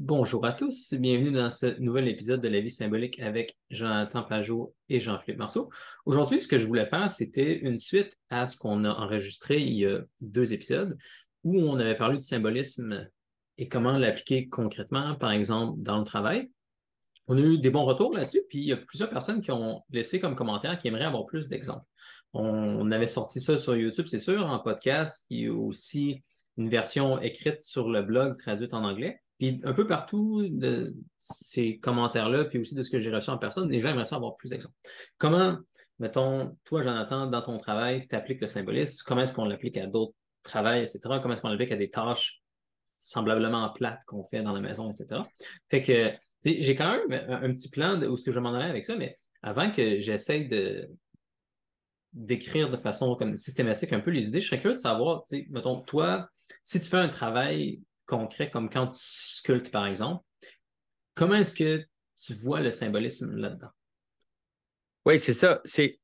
Bonjour à tous, bienvenue dans ce nouvel épisode de La vie symbolique avec Jonathan Pajot et Jean-Philippe Marceau. Aujourd'hui, ce que je voulais faire, c'était une suite à ce qu'on a enregistré il y a deux épisodes où on avait parlé du symbolisme et comment l'appliquer concrètement, par exemple, dans le travail. On a eu des bons retours là-dessus, puis il y a plusieurs personnes qui ont laissé comme commentaire qui aimeraient avoir plus d'exemples. On, avait sorti ça sur YouTube, c'est sûr, en podcast. Il y a aussi une version écrite sur le blog traduite en anglais. Puis un peu partout de ces commentaires-là, puis aussi de ce que j'ai reçu en personne, les gens aimeraient avoir plus d'exemples. Comment, mettons, toi, Jonathan, dans ton travail, tu appliques le symbolisme, comment est-ce qu'on l'applique à d'autres travails, etc., comment est-ce qu'on l'applique à des tâches semblablement plates qu'on fait dans la maison, etc. Fait que j'ai quand même un, petit plan de où ce que je m'en aller avec ça, mais avant que j'essaye de d'écrire de façon comme systématique un peu les idées, je serais curieux de savoir, mettons, toi, si tu fais un travail concret comme quand tu par exemple, comment est-ce que tu vois le symbolisme là-dedans? Oui, c'est ça. C'est,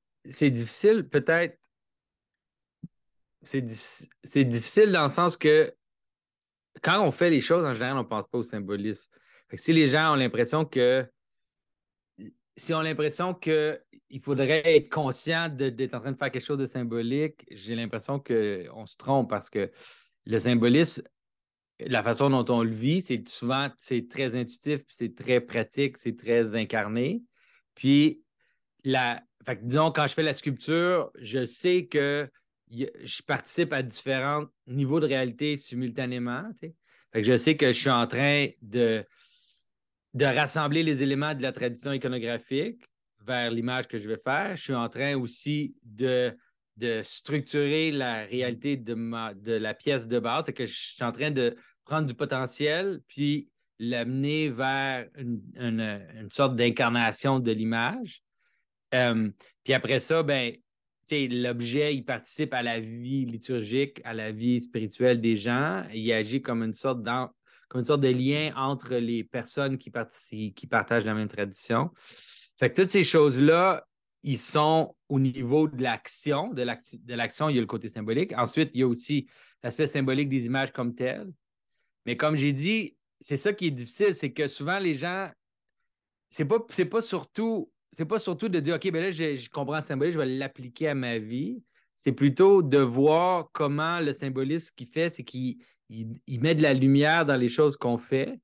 difficile, peut-être. C'est, c'est difficile dans le sens que quand on fait les choses, en général, on ne pense pas au symbolisme. si les gens ont l'impression que si on a l'impression qu'il faudrait être conscient d'être en train de faire quelque chose de symbolique, j'ai l'impression qu'on se trompe parce que le symbolisme, la façon dont on le vit, c'est souvent c'est très intuitif, c'est très pratique, c'est très incarné. Puis, la, disons, quand je fais la sculpture, je sais que je participe à différents niveaux de réalité simultanément. je sais que je suis en train de, de rassembler les éléments de la tradition iconographique vers l'image que je vais faire. Je suis en train aussi de, de structurer la réalité de, ma, la pièce de base. que je suis en train de prendre du potentiel puis l'amener vers une, sorte d'incarnation de l'image. Euh, puis après ça, ben, l'objet, il participe à la vie liturgique, à la vie spirituelle des gens. Il agit comme une sorte, une de lien entre les personnes qui, qui partagent la même tradition. Fait que toutes ces choses-là, ils sont au niveau de l'action. De l'action, il y a le côté symbolique. Ensuite, il y a aussi l'aspect symbolique des images comme telles. Mais comme j'ai dit, c'est ça qui est difficile, c'est que souvent les gens, c'est pas, pas surtout, c'est pas surtout de dire OK, ben là, je, comprends le symbolisme, je vais l'appliquer à ma vie. C'est plutôt de voir comment le symbolisme qu'il fait, c'est qu'il il, met de la lumière dans les choses qu'on fait.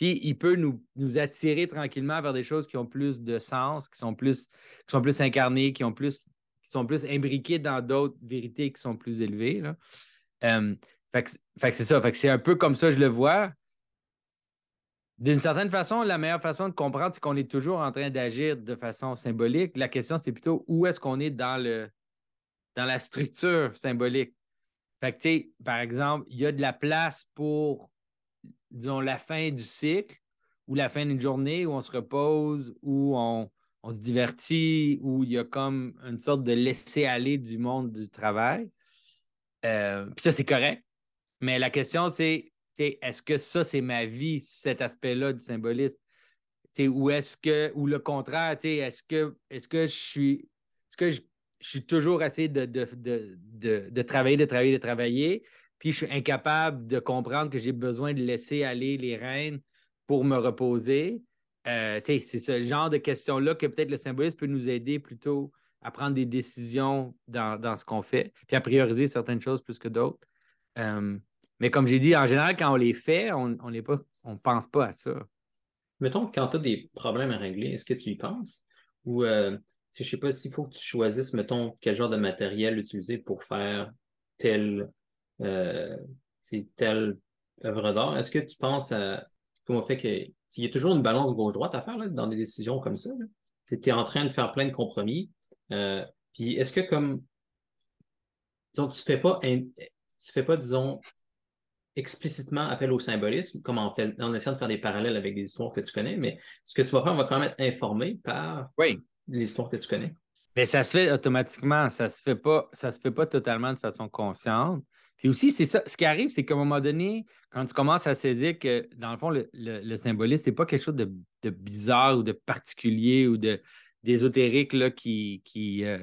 Puis il peut nous, nous, attirer tranquillement vers des choses qui ont plus de sens, qui sont plus, qui sont plus incarnées, qui, ont plus, qui sont plus imbriquées dans d'autres vérités qui sont plus élevées. Euh, fait que, c'est ça. C'est un peu comme ça je le vois. D'une certaine façon, la meilleure façon de comprendre, c'est qu'on est toujours en train d'agir de façon symbolique. La question, c'est plutôt où est-ce qu'on est dans, le, dans la structure symbolique. Fait que, par exemple, il y a de la place pour, disons, la fin du cycle ou la fin d'une journée où on se repose, où on, se divertit, où il y a comme une sorte de laisser-aller du monde du travail. Euh, puis ça, c'est correct. Mais la question, c'est est-ce que ça, c'est ma vie, cet aspect-là du symbolisme? ou est-ce que, ou le contraire, est-ce que, est que je suis, est-ce que je, suis toujours assez de, de, travailler, de travailler, de travailler, puis je suis incapable de comprendre que j'ai besoin de laisser aller les rênes pour me reposer? Euh, c'est ce genre de questions-là que peut-être le symbolisme peut nous aider plutôt à prendre des décisions dans, ce qu'on fait, puis à prioriser certaines choses plus que d'autres. Euh, mais comme j'ai dit, en général, quand on les fait, on ne on pense pas à ça. Mettons quand tu as des problèmes à régler, est-ce que tu y penses? Ou euh, je ne sais pas s'il faut que tu choisisses, mettons, quel genre de matériel utiliser pour faire telle, euh, telle œuvre d'art. Est-ce que tu penses à comment fait que il y a toujours une balance gauche-droite à faire là, dans des décisions comme ça? Tu es en train de faire plein de compromis. Euh, puis est-ce que comme disons, tu fais pas tu fais pas, disons, explicitement appel au symbolisme, comme en, fait, en essayant de faire des parallèles avec des histoires que tu connais, mais ce que tu vas faire va quand même être informé par oui. l'histoire que tu connais. Mais ça se fait automatiquement, ça se fait pas, ça se fait pas totalement de façon consciente. Puis aussi, c'est ça. Ce qui arrive, c'est qu'à un moment donné, quand tu commences à saisir que, dans le fond, le, le, symbolisme, c'est pas quelque chose de, bizarre ou de particulier ou de d'ésotérique qui, qui, euh,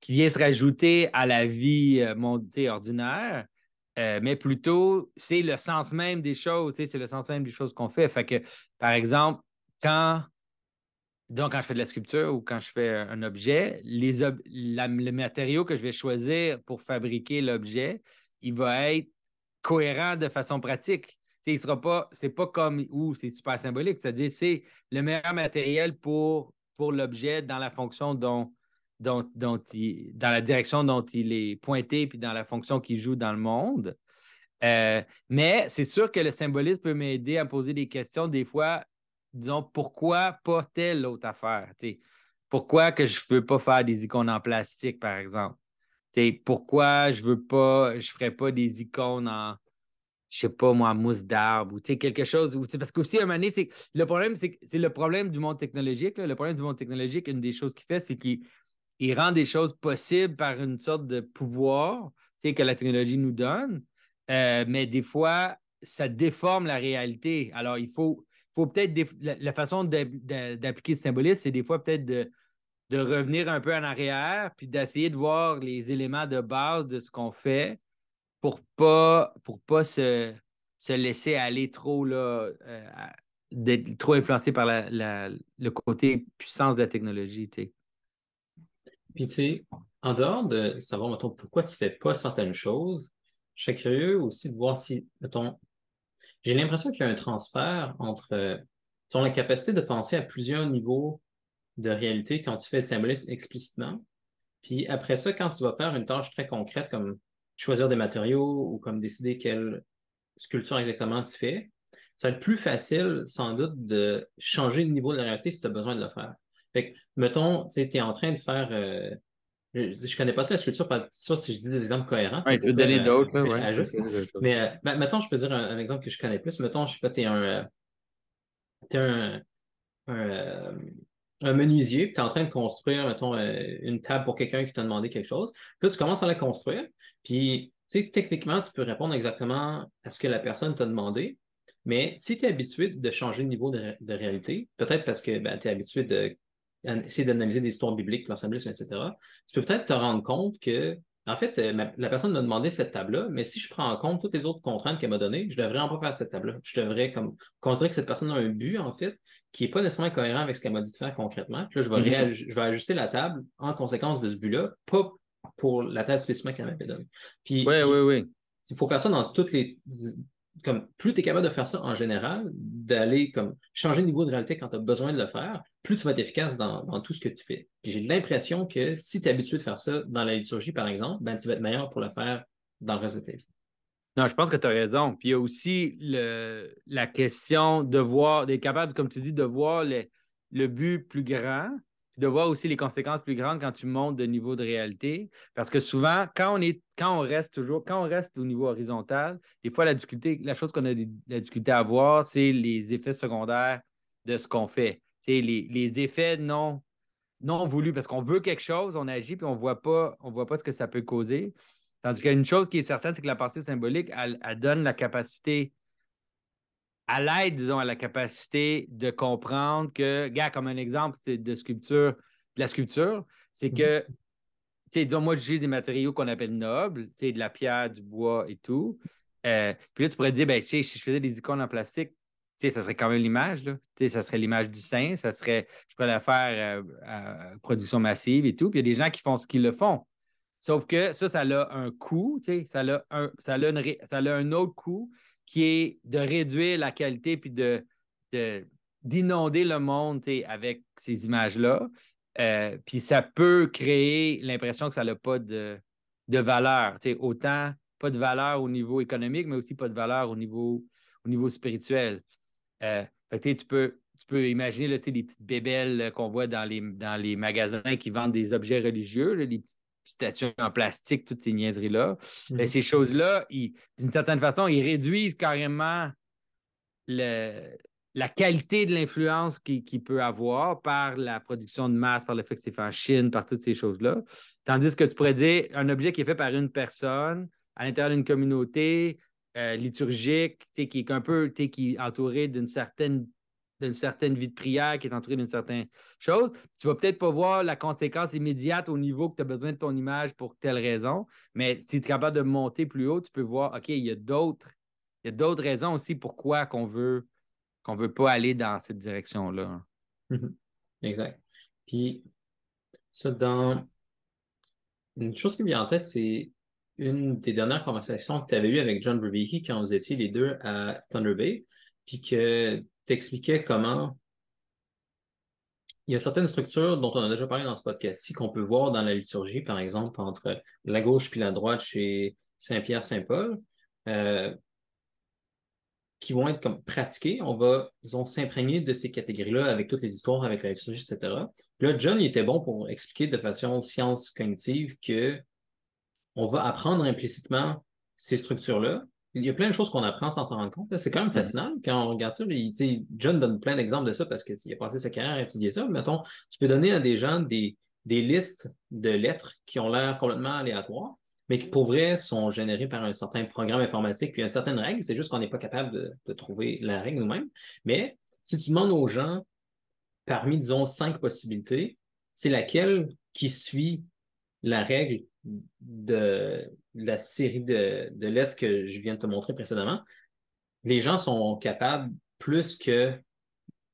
qui vient se rajouter à la vie euh, ordinaire euh, mais plutôt, c'est le sens même des choses, c'est le sens même des choses qu'on fait. Fait que, par exemple, quand, donc, quand je fais de la sculpture ou quand je fais un objet, les le matériau que je vais choisir pour fabriquer l'objet, il va être cohérent de façon pratique. Ce il sera pas, c'est pas comme ou c'est super symbolique, c'est-à-dire c'est le meilleur matériel pour, pour l'objet dans la fonction dont, dont, dont il, dans la direction dont il est pointé puis dans la fonction qu'il joue dans le monde. Euh, mais c'est sûr que le symbolisme peut m'aider à poser des questions des fois, disons, pourquoi pas telle autre affaire? Pourquoi que je ne veux pas faire des icônes en plastique, par exemple? Pourquoi je veux pas, je ferais pas des icônes en, je sais pas moi, mousse d'arbre ou quelque chose. Ou, parce qu'aussi, à un moment donné, c'est, le problème, c'est, c'est le problème du monde technologique. Le problème du monde technologique, une des choses qu'il fait, c'est qu'il rend des choses possibles par une sorte de pouvoir que la technologie nous donne. Euh, mais des fois, ça déforme la réalité. Alors, il faut, faut peut-être. La, façon d'appliquer ce symbolisme, c'est des fois peut-être de, de revenir un peu en arrière, puis d'essayer de voir les éléments de base de ce qu'on fait pour pas pour pas se, se laisser aller trop là, euh, d'être trop influencé par le côté puissance de la technologie. Puis tu sais, en dehors de savoir pourquoi tu fais pas certaines choses, je serais curieux aussi de voir si, j'ai l'impression qu'il y a un transfert entre euh, ton la capacité de penser à plusieurs niveaux de réalité quand tu fais le symbolisme explicitement. Puis après ça, quand tu vas faire une tâche très concrète comme choisir des matériaux ou comme décider quelle sculpture exactement tu fais, ça va être plus facile, sans doute, de changer le niveau de la réalité si tu as besoin de le faire. Fait que, mettons, tu es en train de faire. Euh, je ne connais pas ça, la sculpture, pas ça si je dis des exemples cohérents. Tu veux donner d'autres, Mais euh, ben, mettons, je peux dire un, exemple que je connais plus. Mettons, je sais pas, tu es un. Euh, es un, un, un menuisier, puis tu es en train de construire, mettons, euh, une table pour quelqu'un qui t'a demandé quelque chose. Puis là, tu commences à la construire, puis, tu sais, techniquement, tu peux répondre exactement à ce que la personne t'a demandé. Mais si tu es habitué de changer de niveau de, réalité, peut-être parce que ben, tu es habitué d'essayer d'analyser des histoires bibliques, l'ensemblisme, etc., tu peux peut-être te rendre compte que en fait, euh, la personne m'a demandé cette table-là, mais si je prends en compte toutes les autres contraintes qu'elle m'a données, je ne devrais pas faire cette table-là. Je devrais comme, considérer que cette personne a un but, en fait, qui n'est pas nécessairement cohérent avec ce qu'elle m'a dit de faire concrètement. Puis là, je vais, je vais ajuster la table en conséquence de ce but-là, pas pour la table spécifique qu'elle m'avait donnée. oui, oui, oui. Il faut faire ça dans toutes les comme plus tu es capable de faire ça en général, d'aller comme changer de niveau de réalité quand tu as besoin de le faire, plus tu vas être efficace dans, tout ce que tu fais. J'ai l'impression que si tu es habitué de faire ça dans la liturgie, par exemple, ben, tu vas être meilleur pour le faire dans le reste de ta vie. Non, je pense que tu as raison. Puis il y a aussi le, la question de voir, d'être capable, comme tu dis, de voir le but plus grand, de voir aussi les conséquences plus grandes quand tu montes de niveau de réalité. Parce que souvent, quand on, est, quand on reste toujours, quand on reste au niveau horizontal, des fois, la difficulté, la chose qu'on a la difficulté à voir, c'est les effets secondaires de ce qu'on fait. Les, les effets non, non voulus, parce qu'on veut quelque chose, on agit, puis on ne voit pas, ce que ça peut causer. Tandis qu'il y a une chose qui est certaine, c'est que la partie symbolique, elle donne la capacité à l'aide, disons, à la capacité de comprendre que, gars, comme un exemple de sculpture, de la sculpture, c'est que, mhm. tu sais, disons, moi, j'ai des matériaux qu'on appelle nobles, tu sais, de la pierre, du bois et tout. Euh, puis là, tu pourrais dire, ben, tu sais, si je faisais des icônes en plastique, tu sais, ça serait quand même l'image, là. Tu sais, ça serait l'image du saint, ça serait, je pourrais la faire euh, à production massive et tout. Puis il y a des gens qui font ce qu'ils le font. Sauf que ça, ça a un coût, tu sais, ça a un, ça a ça a un autre coût qui est de réduire la qualité puis de, d'inonder le monde avec ces images-là. Euh, puis ça peut créer l'impression que ça n'a pas de, de valeur. autant pas de valeur au niveau économique, mais aussi pas de valeur au niveau, au niveau spirituel. Euh, tu peux, tu peux imaginer là, les petites bébelles qu'on voit dans les, dans les magasins qui vendent des objets religieux, les petites statues en plastique, toutes ces niaiseries-là. Mhm. Ces choses-là, d'une certaine façon, ils réduisent carrément la qualité de l'influence qu'il peut avoir par la production de masse, par le fait que c'est fait en Chine, par toutes ces choses-là. Tandis que tu pourrais dire un objet qui est fait par une personne à l'intérieur d'une communauté euh, liturgique, qui est un peu qui est entouré d'une certaine d'une certaine vie de prière, qui est entouré d'une certaine chose, tu vas peut-être pas voir la conséquence immédiate au niveau que tu as besoin de ton image pour telle raison, mais si tu es capable de monter plus haut, tu peux voir, OK, il y a d'autres, il y a d'autres raisons aussi pourquoi qu'on veut qu'on veut pas aller dans cette direction-là. Mhm. Exact. Puis, ça, dans une chose qui me vient en tête, c'est une des dernières conversations que tu avais eues avec John Berbeke quand vous étiez les deux à Thunder Bay, puis que t'expliquais comment il y a certaines structures dont on a déjà parlé dans ce podcast-ci qu'on peut voir dans la liturgie, par exemple, entre la gauche puis la droite chez Saint-Pierre-Saint-Paul, euh, qui vont être comme pratiquées. On va, s'imprégner de ces catégories-là avec toutes les histoires, avec la liturgie, etc. là, John, il était bon pour expliquer de façon science cognitive que on va apprendre implicitement ces structures-là, il y a plein de choses qu'on apprend sans s'en rendre compte. C'est quand même fascinant quand on regarde ça. John donne plein d'exemples de ça parce qu'il a passé sa carrière à étudier ça. Mettons, tu peux donner à des gens des, listes de lettres qui ont l'air complètement aléatoires, mais qui pour vrai sont générées par un certain programme informatique puis une certaine règle. C'est juste qu'on n'est pas capable de, de, trouver la règle nous-mêmes. Mais si tu demandes aux gens, parmi, disons, cinq possibilités, c'est laquelle qui suit la règle de la série de, lettres que je viens de te montrer précédemment, les gens sont capables plus que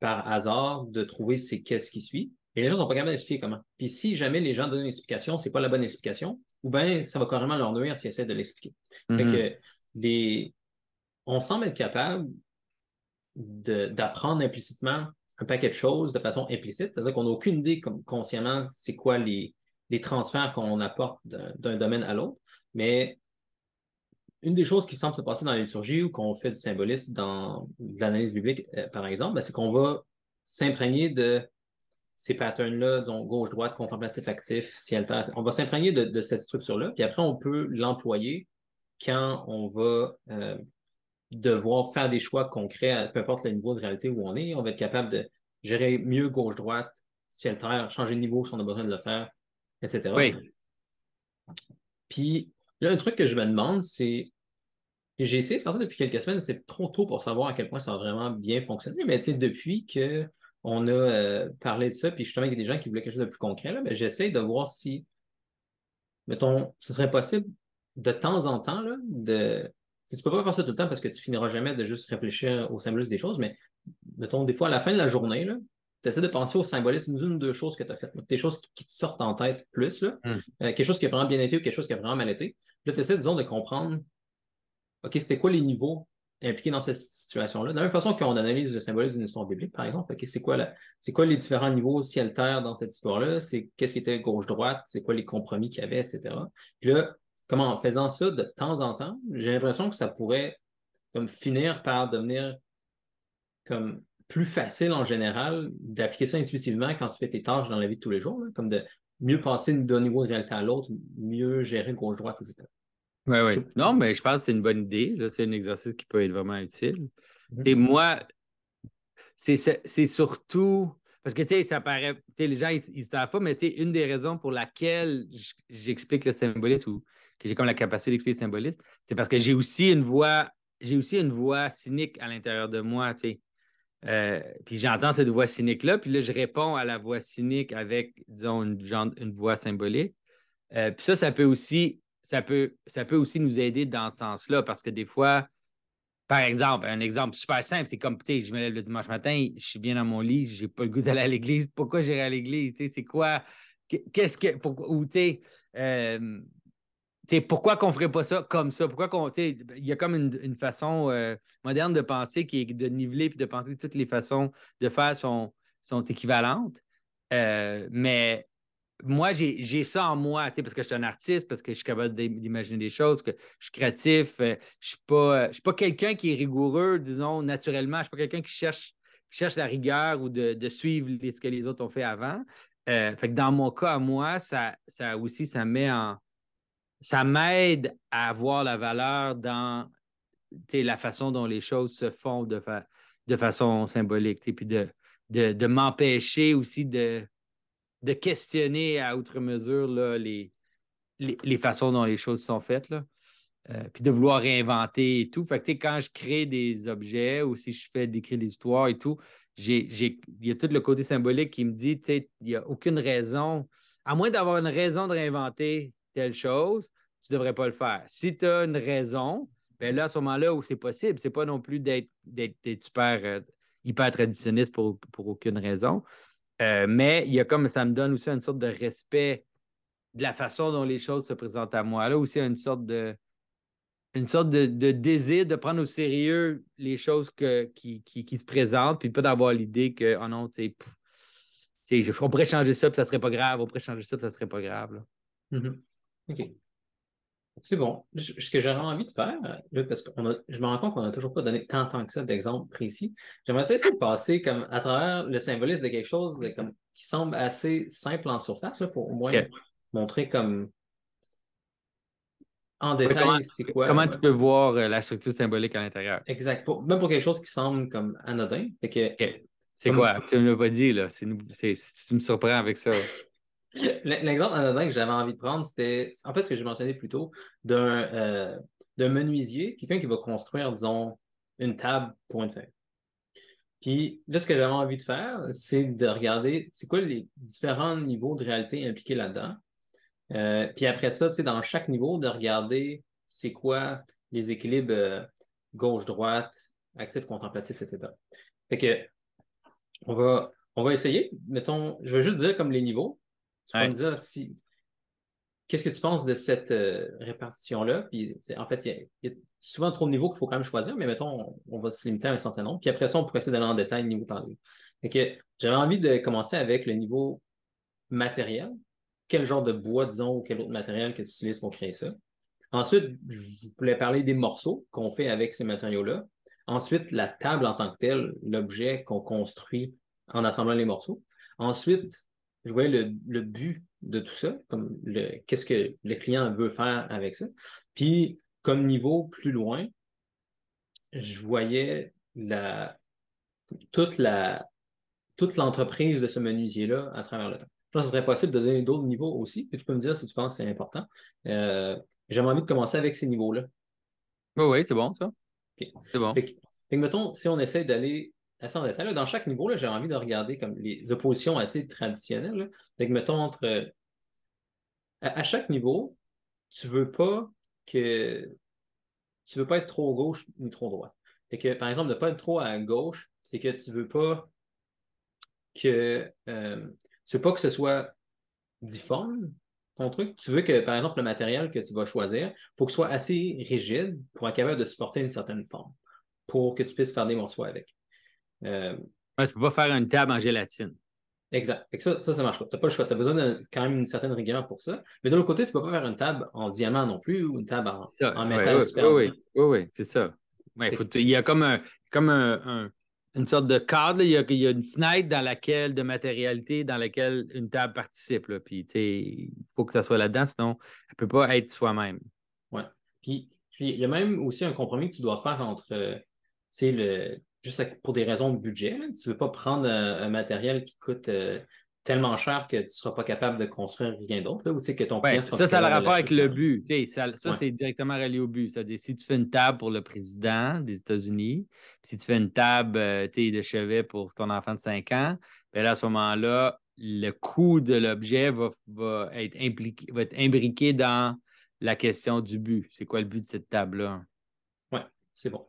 par hasard de trouver c'est qu'est-ce qui suit. Et les gens sont pas capables d'expliquer comment. Puis si jamais les gens donnent une explication, c'est pas la bonne explication, ou bien ça va carrément leur nuire s'ils essaient de l'expliquer. Que on semble être capable d'apprendre implicitement un paquet de choses de façon implicite, c'est-à-dire qu'on n'a aucune idée comme, consciemment c'est quoi les, les transferts qu'on apporte d'un domaine à l'autre. Mais une des choses qui semble se passer dans la liturgie ou qu'on fait du symbolisme dans l'analyse biblique, euh, par exemple, ben, c'est qu'on va s'imprégner de ces patterns-là, donc gauche-droite, contemplatif actif, ciel terre. On va s'imprégner de, cette structure-là, puis après, on peut l'employer quand on va euh, devoir faire des choix concrets, peu importe le niveau de réalité où on est. On va être capable de gérer mieux gauche-droite, ciel terre, changer de niveau si on a besoin de le faire, etc. Oui. Puis là, un truc que je me demande, c'est. J'ai essayé de faire ça depuis quelques semaines, c'est trop tôt pour savoir à quel point ça a vraiment bien fonctionné, mais depuis qu'on a euh, parlé de ça, puis justement, il y a des gens qui voulaient quelque chose de plus concret, là, ben, j'essaie de voir si, mettons, ce serait possible de temps en temps, là, de. Tu peux pas faire ça tout le temps parce que tu finiras jamais de juste réfléchir au symbolisme des choses, mais mettons, des fois, à la fin de la journée, là, tu essaies de penser au symbolisme d'une ou deux choses que tu as faites. Des choses qui, te sortent en tête plus, là. Hmm. Euh, quelque chose qui a vraiment bien été ou quelque chose qui a vraiment mal été. Là, tu essaies, disons, de comprendre, OK, c'était quoi les niveaux impliqués dans cette situation-là? De la même façon qu'on analyse le symbolisme d'une histoire biblique, par exemple, OK, c'est quoi, c'est quoi les différents niveaux ciel-terre dans cette histoire-là? C'est qu'est-ce qui était gauche-droite? C'est quoi les compromis qu'il y avait, etc. Puis là, comment, en faisant ça de temps en temps, j'ai l'impression que ça pourrait comme finir par devenir comme plus facile en général d'appliquer ça intuitivement quand tu fais tes tâches dans la vie de tous les jours, comme de mieux passer d'un niveau de réalité à l'autre, mieux gérer gauche-droite, etc. Oui, oui. Non, mais je pense que c'est une bonne idée. C'est un exercice qui peut être vraiment utile. Et mhm. moi, c'est surtout. Parce que, tu sais, ça paraît. les gens, ils ne savent pas, mais tu une des raisons pour laquelle j'explique le symbolisme ou que j'ai comme la capacité d'expliquer le symbolisme, c'est parce que j'ai aussi une voix. J'ai aussi une voix cynique à l'intérieur de moi, tu sais. Euh, puis j'entends cette voix cynique-là, puis là, je réponds à la voix cynique avec, disons, une, voix symbolique. Euh, puis ça, ça peut aussi, ça peut, ça peut aussi nous aider dans ce sens-là, parce que des fois, par exemple, un exemple super simple, c'est comme, tu je me lève le dimanche matin, je suis bien dans mon lit, j'ai pas le goût d'aller à l'église. Pourquoi j'irai à l'église? C'est quoi? Qu'est-ce que. ou, tu sais, euh, pourquoi qu'on ne ferait pas ça comme ça? Pourquoi qu'on. Il y a comme une, façon euh, moderne de penser qui est de niveler puis de penser que toutes les façons de faire sont, sont équivalentes. Euh, mais moi, j'ai ça en moi, parce que je suis un artiste, parce que je suis capable d'imaginer des choses, que je suis créatif. Euh, je ne suis pas, quelqu'un qui est rigoureux, disons, naturellement. Je ne suis pas quelqu'un qui cherche, cherche la rigueur ou de, suivre ce que les autres ont fait avant. fait que dans mon cas, moi, ça, ça aussi, ça met en ça m'aide à avoir la valeur dans la façon dont les choses se font de, de façon symbolique, puis de, de, m'empêcher aussi de, de questionner à outre mesure là, les, les, façons dont les choses sont faites. Là. euh, puis de vouloir réinventer et tout. Fait que, quand je crée des objets ou si je fais d'écrire des histoires et tout, il y a tout le côté symbolique qui me dit, il n'y a aucune raison, à moins d'avoir une raison de réinventer telle chose, tu ne devrais pas le faire. Si tu as une raison, ben là, à ce moment-là où c'est possible, c'est pas non plus d'être super euh, hyper traditionniste pour, pour aucune raison. Euh, mais il y a comme ça me donne aussi une sorte de respect de la façon dont les choses se présentent à moi. Là aussi, une sorte de une sorte de, désir de prendre au sérieux les choses qui, qui, se présentent, puis pas d'avoir l'idée que, oh non, tu sais, on pourrait changer ça, puis ça serait pas grave, on pourrait changer ça, puis ça serait pas grave. Mm-hmm. OK. C'est bon. Ce que j'aurais envie de faire, parce que je me rends compte qu'on n'a toujours pas donné tant, tant que ça d'exemples précis, j'aimerais essayer de passer comme, à travers le symbolisme de quelque chose comme, qui semble assez simple en surface, pour au moins montrer comme en détail c'est quoi. Comment tu peux voir euh, la structure symbolique à l'intérieur? Exact. même pour quelque chose qui semble comme anodin. C'est quoi? Tu ne l'as pas dit, là. tu me surprends avec ça. L'exemple anodin que j'avais envie de prendre, c'était en fait ce que j'ai mentionné plus tôt, d'un euh, menuisier, quelqu'un qui va construire, disons, une table pour une feuille. Puis là, ce que j'avais envie de faire, c'est de regarder c'est quoi les différents niveaux de réalité impliqués là-dedans. Euh, puis après ça, tu sais, dans chaque niveau, de regarder c'est quoi les équilibres euh, gauche-droite, actif, contemplatif, etc. Fait que on va, on va essayer. Mettons, je vais juste dire comme les niveaux. Tu vas me dire si. Qu'est-ce que tu penses de cette euh, répartition-là? Puis, en fait, il y, a souvent trop de niveaux qu'il faut quand même choisir, mais mettons, on, va se limiter à un certain nombre. Puis après ça, on pourrait essayer d'aller en détail niveau par niveau. Fait j'avais envie de commencer avec le niveau matériel. Quel genre de bois, disons, ou quel autre matériel que tu utilises pour créer ça? Ensuite, je voulais parler des morceaux qu'on fait avec ces matériaux-là. Ensuite, la table en tant que telle, l'objet qu'on construit en assemblant les morceaux. Ensuite, je voyais le, but de tout ça, comme le, qu'est-ce que le client veut faire avec ça. Puis, comme niveau plus loin, je voyais la, toute la toute l'entreprise de ce menuisier-là à travers le temps. Je pense que ce serait possible de donner d'autres niveaux aussi, et tu peux me dire si tu penses que c'est important. Euh, J'aimerais envie de commencer avec ces niveaux-là. Oui, oui, c'est bon, ça. C'est bon. Fait, mettons, si on essaie d'aller assez en détail. dans chaque niveau, j'ai envie de regarder comme les oppositions assez traditionnelles. Fait mettons, entre. À, chaque niveau, tu veux pas que. Tu veux pas être trop gauche ni trop droite. Que, par exemple, de pas être trop à gauche, c'est que tu veux pas que. Euh, veux pas que ce soit difforme, ton truc. Tu veux que, par exemple, le matériel que tu vas choisir, faut que ce soit assez rigide pour être capable de supporter une certaine forme, pour que tu puisses faire des morceaux avec. Euh, tu ne peux pas faire une table en gélatine. Exact. ça, ça, marche pas. Tu n'as pas le choix. Tu as besoin de quand même une certaine rigueur pour ça. Mais de l'autre côté, tu ne peux pas faire une table en diamant non plus ou une table en, métal super oui, oui, oui, c'est ça. il y a comme, un, comme une sorte de cadre. Il, y a, une fenêtre dans laquelle, de matérialité, dans laquelle une table participe. Puis, il faut que ça soit là-dedans, sinon, elle ne peut pas être soi-même. Oui. Puis, il y a même aussi un compromis que tu dois faire entre euh, le, juste pour des raisons de budget. Tu ne veux pas prendre un, matériel qui coûte euh, tellement cher que tu ne seras pas capable de construire rien d'autre, ou que ton Ça, ça a le rapport avec le but. ça, c'est directement relié au but. C'est-à-dire, si tu fais une table pour le président des États-Unis, si tu fais une table euh, de chevet pour ton enfant de 5 ans, bien à ce moment-là, le coût de l'objet va, va, être impliqué, va être imbriqué dans la question du but. C'est quoi le but de cette table-là? Oui, c'est bon.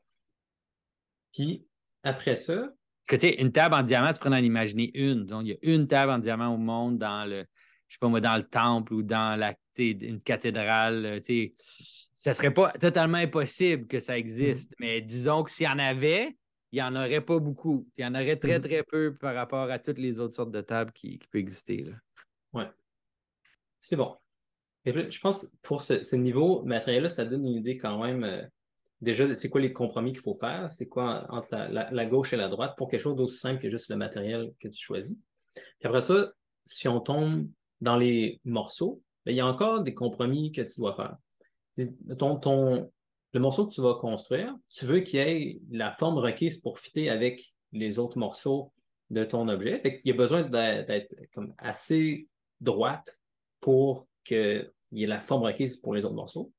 Puis, après ça? Parce que tu sais, une table en diamant, tu pourrais en imaginer une. Donc, il y a une table en diamant au monde dans le, je sais pas moi, dans le temple ou dans la, une cathédrale. Euh, sais, ça serait pas totalement impossible que ça existe. Mm-hmm. Mais disons que s'il y en avait, il n'y en aurait pas beaucoup. Il y en aurait très, mm-hmm. très peu par rapport à toutes les autres sortes de tables qui, peuvent exister. Oui. C'est bon. je pense que pour ce, niveau matériel-là, ça donne une idée quand même euh, déjà, c'est quoi les compromis qu'il faut faire? C'est quoi entre la, gauche et la droite pour quelque chose d'aussi simple que juste le matériel que tu choisis? Puis après ça, si on tombe dans les morceaux, ben, il y a encore des compromis que tu dois faire. Ton, ton, le morceau que tu vas construire, tu veux qu'il ait la forme requise pour fitter avec les autres morceaux de ton objet. il y a besoin d'être comme assez droite pour qu'il il y a la forme requise pour les autres morceaux.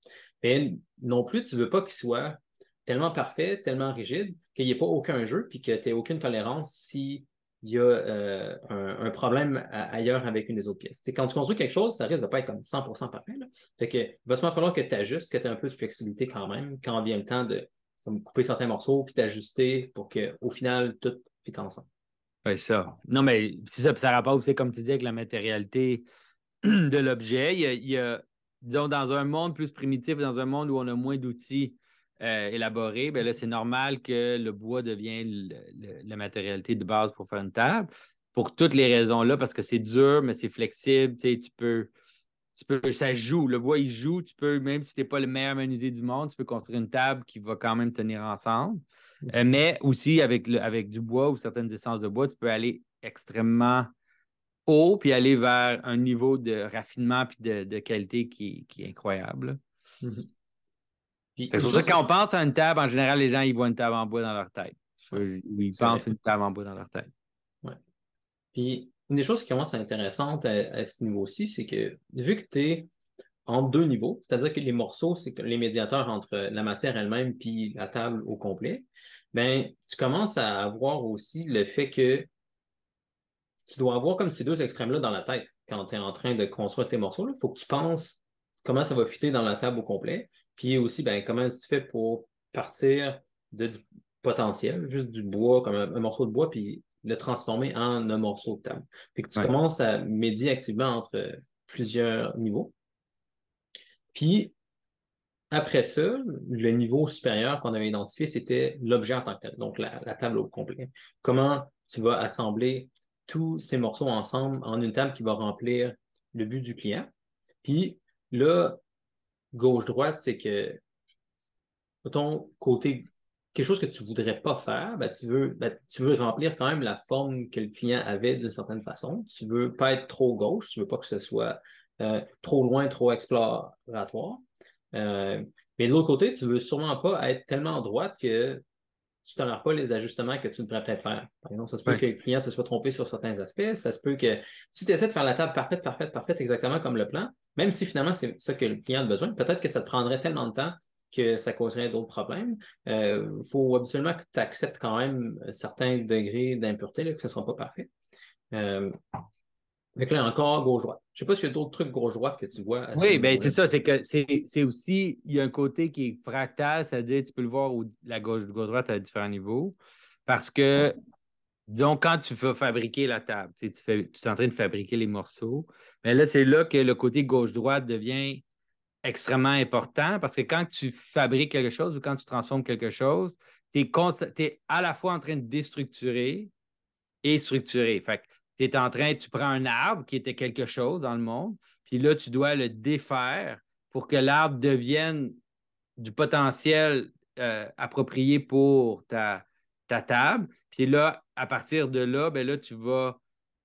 Mais non plus, tu ne veux pas qu'il soit tellement parfait, tellement rigide, qu'il n'y ait pas aucun jeu, puis que tu n'aies aucune tolérance s'il y a euh, un, problème ailleurs avec une des autres pièces. quand tu construis quelque chose, ça risque de pas être comme 100% parfait. Fait que, il va sûrement falloir que tu ajustes, que tu aies un peu de flexibilité quand même, quand vient le temps de couper certains morceaux, puis d'ajuster pour qu'au final, tout fit ensemble. Oui, ça. Non, mais c'est ça, puis ça rapporte aussi, comme tu dis, avec la matérialité de l'objet. Il y, a, disons, dans un monde plus primitif, dans un monde où on a moins d'outils euh, élaborés, bien là, c'est normal que le bois devienne la matérialité de base pour faire une table. Pour toutes les raisons-là, parce que c'est dur, mais c'est flexible, tu peux. Tu peux, ça joue, le bois il joue, tu peux, même si tu n'es pas le meilleur menuisier du monde, tu peux construire une table qui va quand même tenir ensemble. Euh, mais aussi, avec, le, avec du bois ou certaines essences de bois, tu peux aller extrêmement haut puis aller vers un niveau de raffinement puis de, qualité qui, est incroyable. Mm-hmm. C'est pour ça que quand on pense à une table, en général, les gens ils voient une table en bois dans leur tête. ils pensent une table en bois dans leur tête. Ouais. Puis une des choses qui commence à être intéressante à, ce niveau-ci, c'est que vu que tu es en deux niveaux, c'est-à-dire que les morceaux, c'est que les médiateurs entre la matière elle-même puis la table au complet, ben tu commences à avoir aussi le fait que tu dois avoir comme ces deux extrêmes-là dans la tête quand tu es en train de construire tes morceaux. Il faut que tu penses comment ça va fitter dans la table au complet, puis aussi ben, comment tu fais pour partir de du potentiel, juste du bois, comme un, morceau de bois, puis le transformer en un morceau de table. Puis que tu commences à médier activement entre plusieurs niveaux. Puis, après ça, le niveau supérieur qu'on avait identifié, c'était l'objet en tant que tel, donc la, table au complet. Comment tu vas assembler tous ces morceaux ensemble en une table qui va remplir le but du client. Puis là, gauche-droite, c'est que ton côté, quelque chose que tu ne voudrais pas faire, ben, tu, veux, ben, tu veux remplir quand même la forme que le client avait d'une certaine façon. Tu ne veux pas être trop gauche, tu ne veux pas que ce soit euh, trop loin, trop exploratoire. Euh, mais de l'autre côté, tu ne veux sûrement pas être tellement droite que tu ne tolères pas les ajustements que tu devrais peut-être faire. Par exemple, ça se peut que le client se soit trompé sur certains aspects. Ça se peut que si tu essaies de faire la table parfaite, parfaite, parfaite, exactement comme le plan, même si finalement c'est ça que le client a besoin, peut-être que ça te prendrait tellement de temps que ça causerait d'autres problèmes. Il euh, faut absolument que tu acceptes quand même un certain degré d'impureté, que ce ne soit pas parfait. Euh, mais là, encore gauche-droite. Je ne sais pas s'il y a d'autres trucs gauche-droite que tu vois. oui, bien, c'est ça. C'est que c'est aussi, il y a un côté qui est fractal, c'est-à-dire tu peux le voir où la gauche-droite à différents niveaux. Parce que, disons, quand tu veux fabriquer la table, tu, fais, tu es en train de fabriquer les morceaux, mais là, c'est là que le côté gauche-droite devient extrêmement important parce que quand tu fabriques quelque chose ou quand tu transformes quelque chose, tu es, es, à la fois en train de déstructurer et structurer. Fait tu es en train, tu prends un arbre qui était quelque chose dans le monde, puis là, tu dois le défaire pour que l'arbre devienne du potentiel euh, approprié pour ta, ta table. Puis là, à partir de là, ben là, tu vas,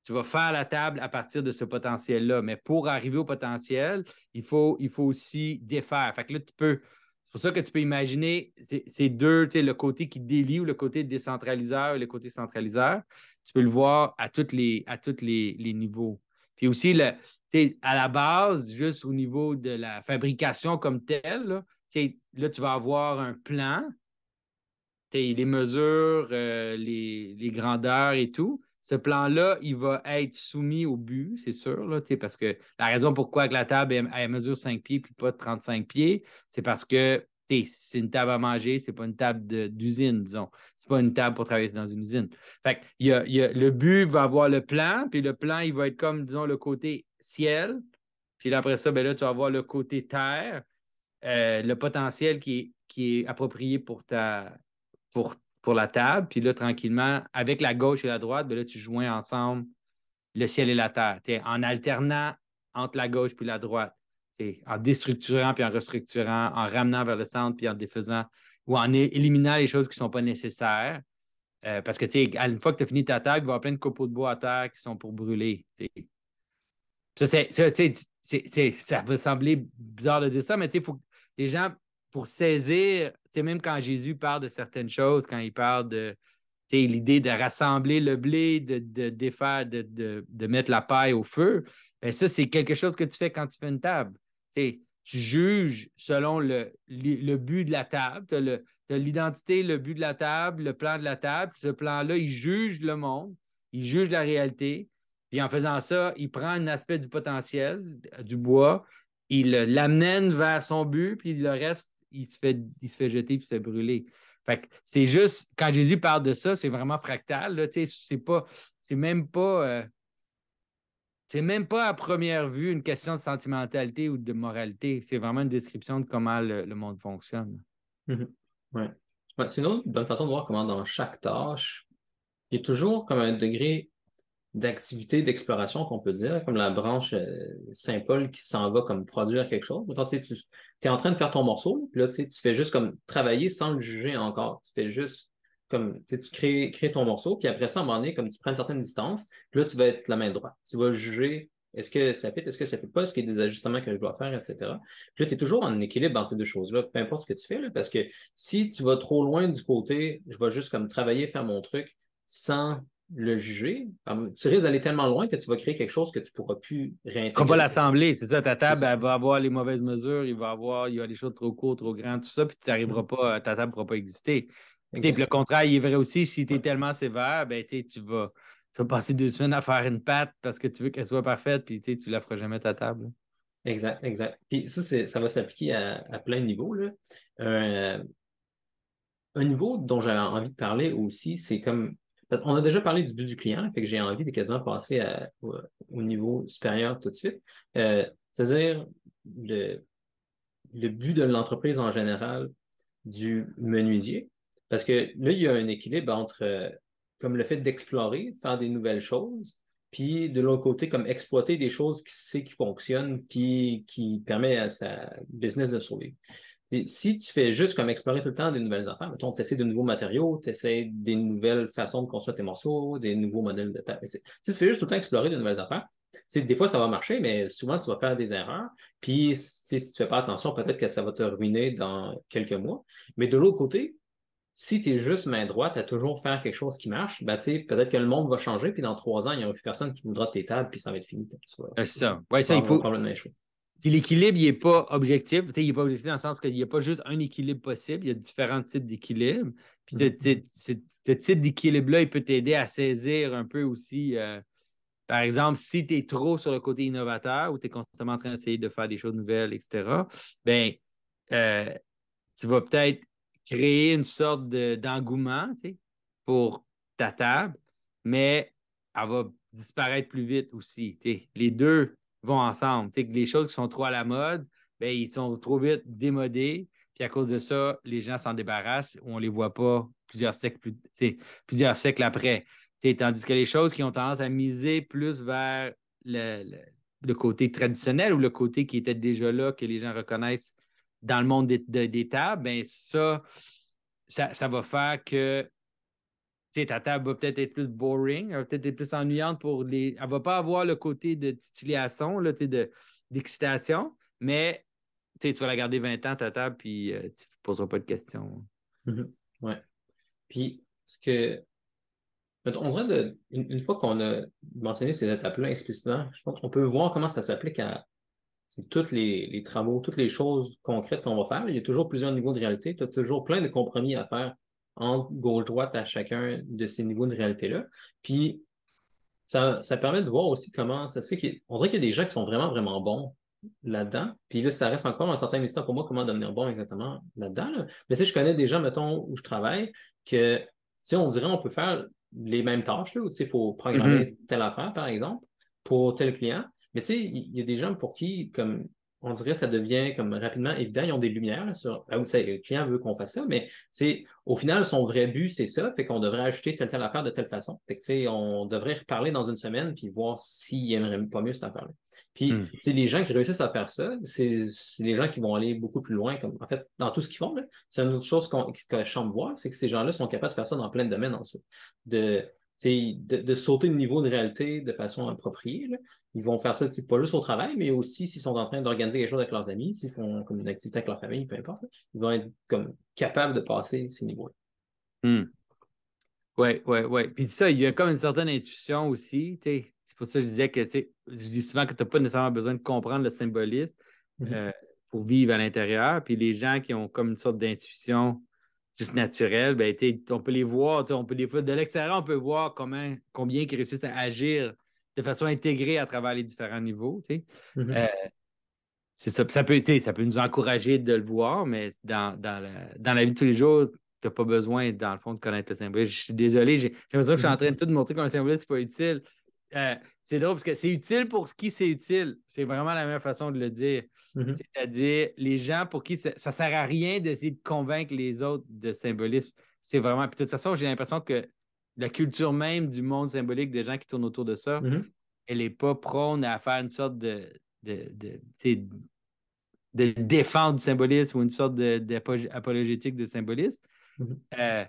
tu vas faire la table à partir de ce potentiel-là. Mais pour arriver au potentiel, il faut, il faut aussi défaire. Fait que là, tu peux. C'est pour ça que tu peux imaginer ces deux, le côté qui délie ou le côté décentraliseur et le côté centraliseur tu peux le voir à tous les, à tous les, niveaux. Puis aussi, le, à la base, juste au niveau de la fabrication comme telle, là, là tu vas avoir un plan, les mesures, euh, les, grandeurs et tout. Ce plan-là, il va être soumis au but, c'est sûr, là, parce que la raison pourquoi la table mesure 5 pieds puis pas 35 pieds, c'est parce que c'est une table à manger, c'est pas une table d'usine, disons. C'est pas une table pour travailler dans une usine. Fait il y a, le but va avoir le plan, puis le plan, il va être comme, disons, le côté ciel. Puis après ça, ben là, tu vas avoir le côté terre, euh, le potentiel qui est, qui est approprié pour, ta, pour, pour la table. Puis là, tranquillement, avec la gauche et la droite, ben là, tu joins ensemble le ciel et la terre. en alternant entre la gauche et la droite en déstructurant puis en restructurant, en ramenant vers le centre puis en défaisant ou en éliminant les choses qui ne sont pas nécessaires. Euh, parce que, tu sais, une fois que tu as fini ta table, il va y avoir plein de copeaux de bois à terre qui sont pour brûler. Ça, ça peut sembler bizarre de dire ça, mais il faut les gens, pour saisir, même quand Jésus parle de certaines choses, quand il parle de l'idée de rassembler le blé, de, défaire, de, mettre la paille au feu, bien ça, c'est quelque chose que tu fais quand tu fais une table. Tu juges selon le, but de la table. Tu as l'identité, le, but de la table, le plan de la table. ce plan-là, il juge le monde, il juge la réalité. Puis en faisant ça, il prend un aspect du potentiel, du bois, il l'amène vers son but, puis le reste, il se fait, jeter, puis il se fait brûler. Fait c'est juste, quand Jésus parle de ça, c'est vraiment fractal. C'est c'est même pas. Euh, c'est même pas à première vue une question de sentimentalité ou de moralité. C'est vraiment une description de comment le, monde fonctionne. Mm-hmm. Ouais. c'est une autre bonne façon de voir comment dans chaque tâche, il y a toujours comme un degré d'activité d'exploration qu'on peut dire, comme la branche euh, Saint-Paul qui s'en va comme produire quelque chose. tu es en train de faire ton morceau, puis là, tu fais juste comme travailler sans le juger encore. Tu fais juste comme tu crées, crées, ton morceau, puis après ça, à un moment donné, comme tu prends une certaine distance, puis là, tu vas être la main droite. Tu vas juger est-ce que ça fait, est-ce que ça fait pas, est-ce qu'il y a des ajustements que je dois faire, etc. Puis là, tu es toujours en équilibre entre ces deux choses-là, peu importe ce que tu fais, là, parce que si tu vas trop loin du côté, je vais juste comme travailler, faire mon truc sans le juger, tu risques d'aller tellement loin que tu vas créer quelque chose que tu ne pourras plus réintégrer. Tu ne pas l'assembler, c'est ça. Ta table, elle va avoir les mauvaises mesures, il va avoir, il y a des choses trop courtes, trop grandes, tout ça, puis tu n'arriveras mm-hmm. pas, ta table ne pourra pas exister. Le contraire, il est vrai aussi, si tu es tellement sévère, ben, tu vas, tu vas passer deux semaines à faire une pâte parce que tu veux qu'elle soit parfaite, puis tu ne la feras jamais ta table. Exact, exact. Puis ça, ça va s'appliquer à, plein de niveaux. Là. Euh, un niveau dont j'avais envie de parler aussi, c'est comme on a déjà parlé du but du client, fait que j'ai envie de quasiment passer au, niveau supérieur tout de suite. Euh, c'est-à-dire le, le but de l'entreprise en général du menuisier. Parce que là, il y a un équilibre entre euh, comme le fait d'explorer, faire des nouvelles choses, puis de l'autre côté, comme exploiter des choses qui sait qui fonctionnent, puis qui permet à sa business de survivre si tu fais juste comme explorer tout le temps des nouvelles affaires, mettons, tu essaies de nouveaux matériaux, tu essaies des nouvelles façons de construire tes morceaux, des nouveaux modèles de table. Si tu fais juste tout le temps explorer de nouvelles affaires, des fois, ça va marcher, mais souvent, tu vas faire des erreurs. Puis, si tu ne fais pas attention, peut-être que ça va te ruiner dans quelques mois. Mais de l'autre côté, si tu es juste main droite à toujours faire quelque chose qui marche, ben, peut-être que le monde va changer, puis dans trois ans, il n'y aura plus personne qui voudra tes tables, puis ça va être fini. C'est ça. Oui, ça, il faut. Puis l'équilibre, il n'est pas objectif. Il n'est pas objectif dans le sens qu'il n'y a pas juste un équilibre possible. Il y a différents types d'équilibre. Puis ce, mm-hmm. type d'équilibre-là, il peut t'aider à saisir un peu aussi. Euh, par exemple, si tu es trop sur le côté innovateur ou tu es constamment en train d'essayer de faire des choses nouvelles, etc., bien, euh, tu vas peut-être créer une sorte d'engouement pour ta table, mais elle va disparaître plus vite aussi. Les deux vont ensemble. les choses qui sont trop à la mode, ben, ils sont trop vite démodés. Puis à cause de ça, les gens s'en débarrassent ou on ne les voit pas plusieurs siècles, plus, plusieurs siècles après. tandis que les choses qui ont tendance à miser plus vers le, côté traditionnel ou le côté qui était déjà là, que les gens reconnaissent dans le monde des, tables, ben ça, ça, va faire que ta table va peut-être être plus boring, elle va peut-être être plus ennuyante pour les. Elle ne va pas avoir le côté de titillation, là, d'excitation, mais tu vas la garder 20 ans, ta table, puis euh, tu ne poseras pas de questions. Mm-hmm. Oui. Puis, ce que. On dirait de, une, fois qu'on a mentionné ces étapes-là explicitement, je pense qu'on peut voir comment ça s'applique à tous les, les, travaux, toutes les choses concrètes qu'on va faire. Il y a toujours plusieurs niveaux de réalité. Tu as toujours plein de compromis à faire entre gauche-droite à chacun de ces niveaux de réalité-là. Puis, ça, permet de voir aussi comment ça se fait qu'on dirait qu'il y a des gens qui sont vraiment, vraiment bons là-dedans. Puis là, ça reste encore un certain mystère pour moi comment devenir bon exactement là-dedans. Mais si je connais des gens, mettons, où je travaille, que, si on dirait on peut faire les mêmes tâches, là, où, il faut programmer mm-hmm. telle affaire, par exemple, pour tel client. Mais tu sais, il y a des gens pour qui, comme on dirait ça devient comme rapidement évident. Ils ont des lumières sur ah, le client veut qu'on fasse ça, mais au final, son vrai but, c'est ça, fait qu'on devrait ajouter telle telle affaire de telle façon. Fait que, on devrait reparler dans une semaine puis voir s'ils n'aimeraient pas mieux cette affaire-là. Puis hmm. les gens qui réussissent à faire ça, c'est les gens qui vont aller beaucoup plus loin, comme en fait, dans tout ce qu'ils font. C'est une autre chose qu'on, que je voir, c'est que ces gens-là sont capables de faire ça dans plein de domaines ensuite. De, de, sauter le niveau de réalité de façon appropriée. Ils vont faire ça pas juste au travail, mais aussi s'ils sont en train d'organiser quelque chose avec leurs amis, s'ils font comme une activité avec leur famille, peu importe. Ils vont être comme capables de passer ces niveaux-là. Oui, oui, oui. Puis ça, il y a comme une certaine intuition aussi. C'est pour ça que je disais que je dis souvent que tu n'as pas nécessairement besoin de comprendre le symbolisme, Mhm. euh, pour vivre à l'intérieur. Puis les gens qui ont comme une sorte d'intuition juste naturelle, ben, on peut les voir, on peut les, de l'extérieur, on peut voir comment, combien ils réussissent à agir de façon intégrée à travers les différents niveaux. tu sais. Mhm. Euh, c'est ça. Ça peut, ça peut nous encourager de le voir, mais dans, dans, la, dans la vie de tous les jours, tu n'as pas besoin, dans le fond, de connaître le symbolisme. Je suis désolé, j'ai l'impression que je suis en train de tout montrer comme le symbolisme, c'est pas utile. Euh, c'est drôle parce que c'est utile pour qui c'est utile. C'est vraiment la meilleure façon de le dire. Mhm. C'est-à-dire, les gens pour qui ça, ça sert à rien d'essayer de convaincre les autres de symbolisme. C'est vraiment. Puis de toute façon, j'ai l'impression que la culture même du monde symbolique, des gens qui tournent autour de ça, Mhm. elle n'est pas prône à faire une sorte de, de, de, de défendre du symbolisme ou une sorte de- d'apo- apologétique de symbolisme. Mhm. Euh,